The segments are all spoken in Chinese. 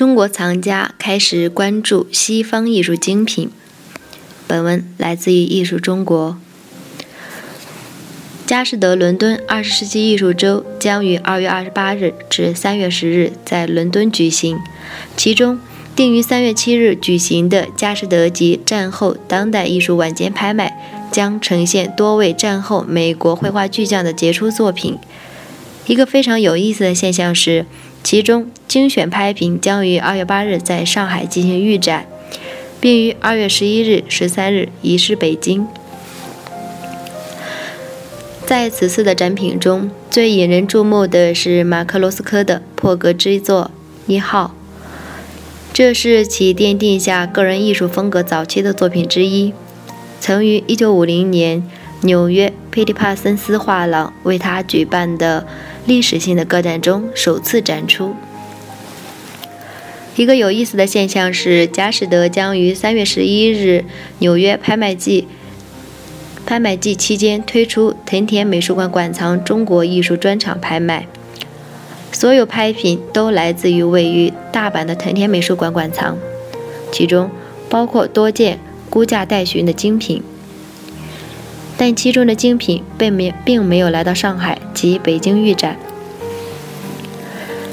中国藏家开始关注西方艺术精品。本文来自于艺术中国。佳士得伦敦二十世纪艺术周将于二月二十八日至三月十日在伦敦举行，其中定于三月七日举行的佳士得及战后当代艺术晚间拍卖将呈现多位战后美国绘画巨匠的杰出作品。一个非常有意思的现象是。其中精选拍品将于二月八日在上海进行预展，并于二月十一日、十三日移师北京。在此次的展品中，最引人注目的是马克罗斯科的破格之作一号，这是其奠定下个人艺术风格早期的作品之一，曾于一九五零年纽约佩蒂帕森斯画廊为他举办的。历史性的个展中首次展出。一个有意思的现象是，佳士得将于三月十一日纽约拍卖季拍卖季期间推出藤田美术馆馆藏中国艺术专场拍卖，所有拍品都来自于位于大阪的藤田美术馆馆藏，其中包括多件估价待询的精品。但其中的精品并没并没有来到上海及北京预展。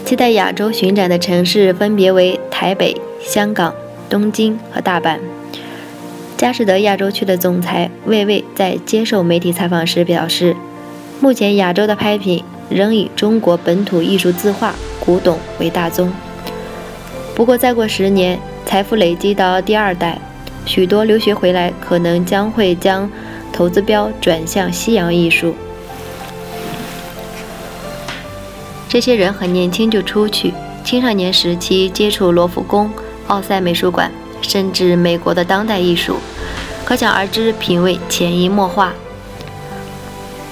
期待亚洲巡展的城市分别为台北、香港、东京和大阪。佳士得亚洲区的总裁魏魏在接受媒体采访时表示，目前亚洲的拍品仍以中国本土艺术字画、古董为大宗。不过再过十年，财富累积到第二代，许多留学回来可能将会将。投资标转向西洋艺术，这些人很年轻就出去，青少年时期接触罗浮宫、奥赛美术馆，甚至美国的当代艺术，可想而知品味潜移默化。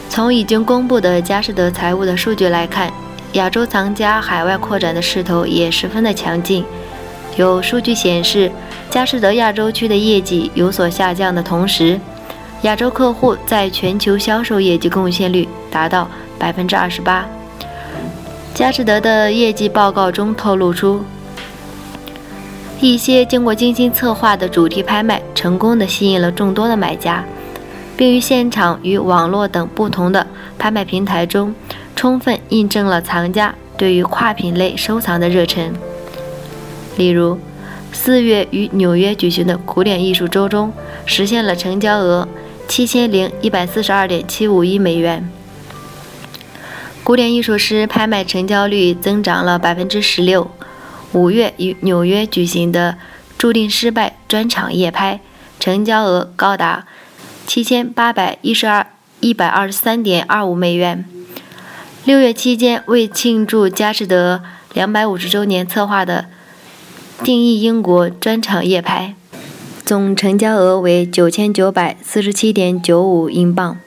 从已经公布的佳士得财务的数据来看，亚洲藏家海外扩展的势头也十分的强劲。有数据显示，佳士得亚洲区的业绩有所下降的同时，亚洲客户在全球销售业绩贡献率达到百分之二十八。佳士得的业绩报告中透露出，一些经过精心策划的主题拍卖成功的吸引了众多的买家，并于现场与网络等不同的拍卖平台中，充分印证了藏家对于跨品类收藏的热忱。例如，四月于纽约举行的古典艺术周中，实现了成交额。七千零一百四十二点七五亿美元，古典艺术师拍卖成交率增长了百分之十六。五月于纽约举行的“注定失败”专场夜拍，成交额高达七千八百一十二一百二十三点二五美元。六月期间，为庆祝佳士得两百五十周年策划的“定义英国”专场夜拍。总成交额为九千九百四十七点九五英镑。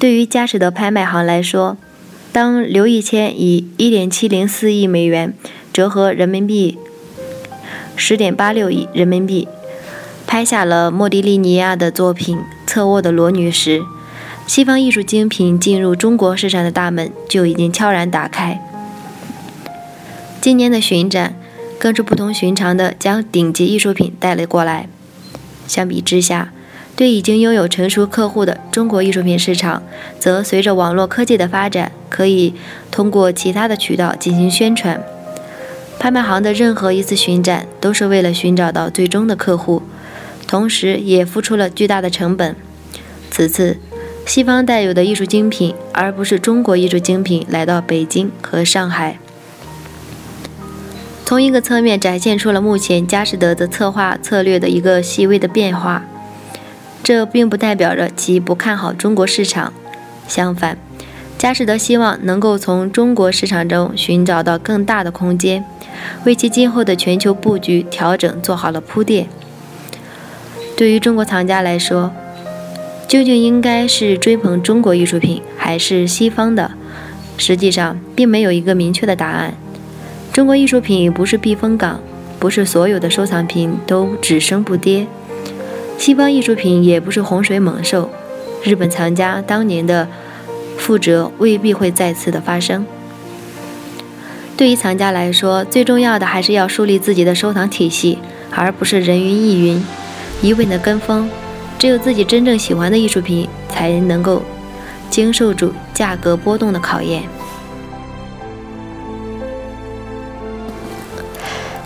对于佳士得拍卖行来说，当刘义谦以一点七零四亿美元折合人民币十点八六亿人民币拍下了莫迪利尼亚的作品《侧卧的裸女》时，西方艺术精品进入中国市场的大门就已经悄然打开。今年的巡展。更是不同寻常的将顶级艺术品带了过来。相比之下，对已经拥有成熟客户的中国艺术品市场，则随着网络科技的发展，可以通过其他的渠道进行宣传。拍卖行的任何一次巡展，都是为了寻找到最终的客户，同时也付出了巨大的成本。此次，西方带有的艺术精品，而不是中国艺术精品，来到北京和上海。从一个侧面展现出了目前佳士得的策划策略的一个细微的变化。这并不代表着其不看好中国市场，相反，佳士得希望能够从中国市场中寻找到更大的空间，为其今后的全球布局调整做好了铺垫。对于中国藏家来说，究竟应该是追捧中国艺术品，还是西方的？实际上，并没有一个明确的答案。中国艺术品不是避风港，不是所有的收藏品都只升不跌。西方艺术品也不是洪水猛兽，日本藏家当年的覆辙未必会再次的发生。对于藏家来说，最重要的还是要树立自己的收藏体系，而不是人云亦云、一味的跟风。只有自己真正喜欢的艺术品，才能够经受住价格波动的考验。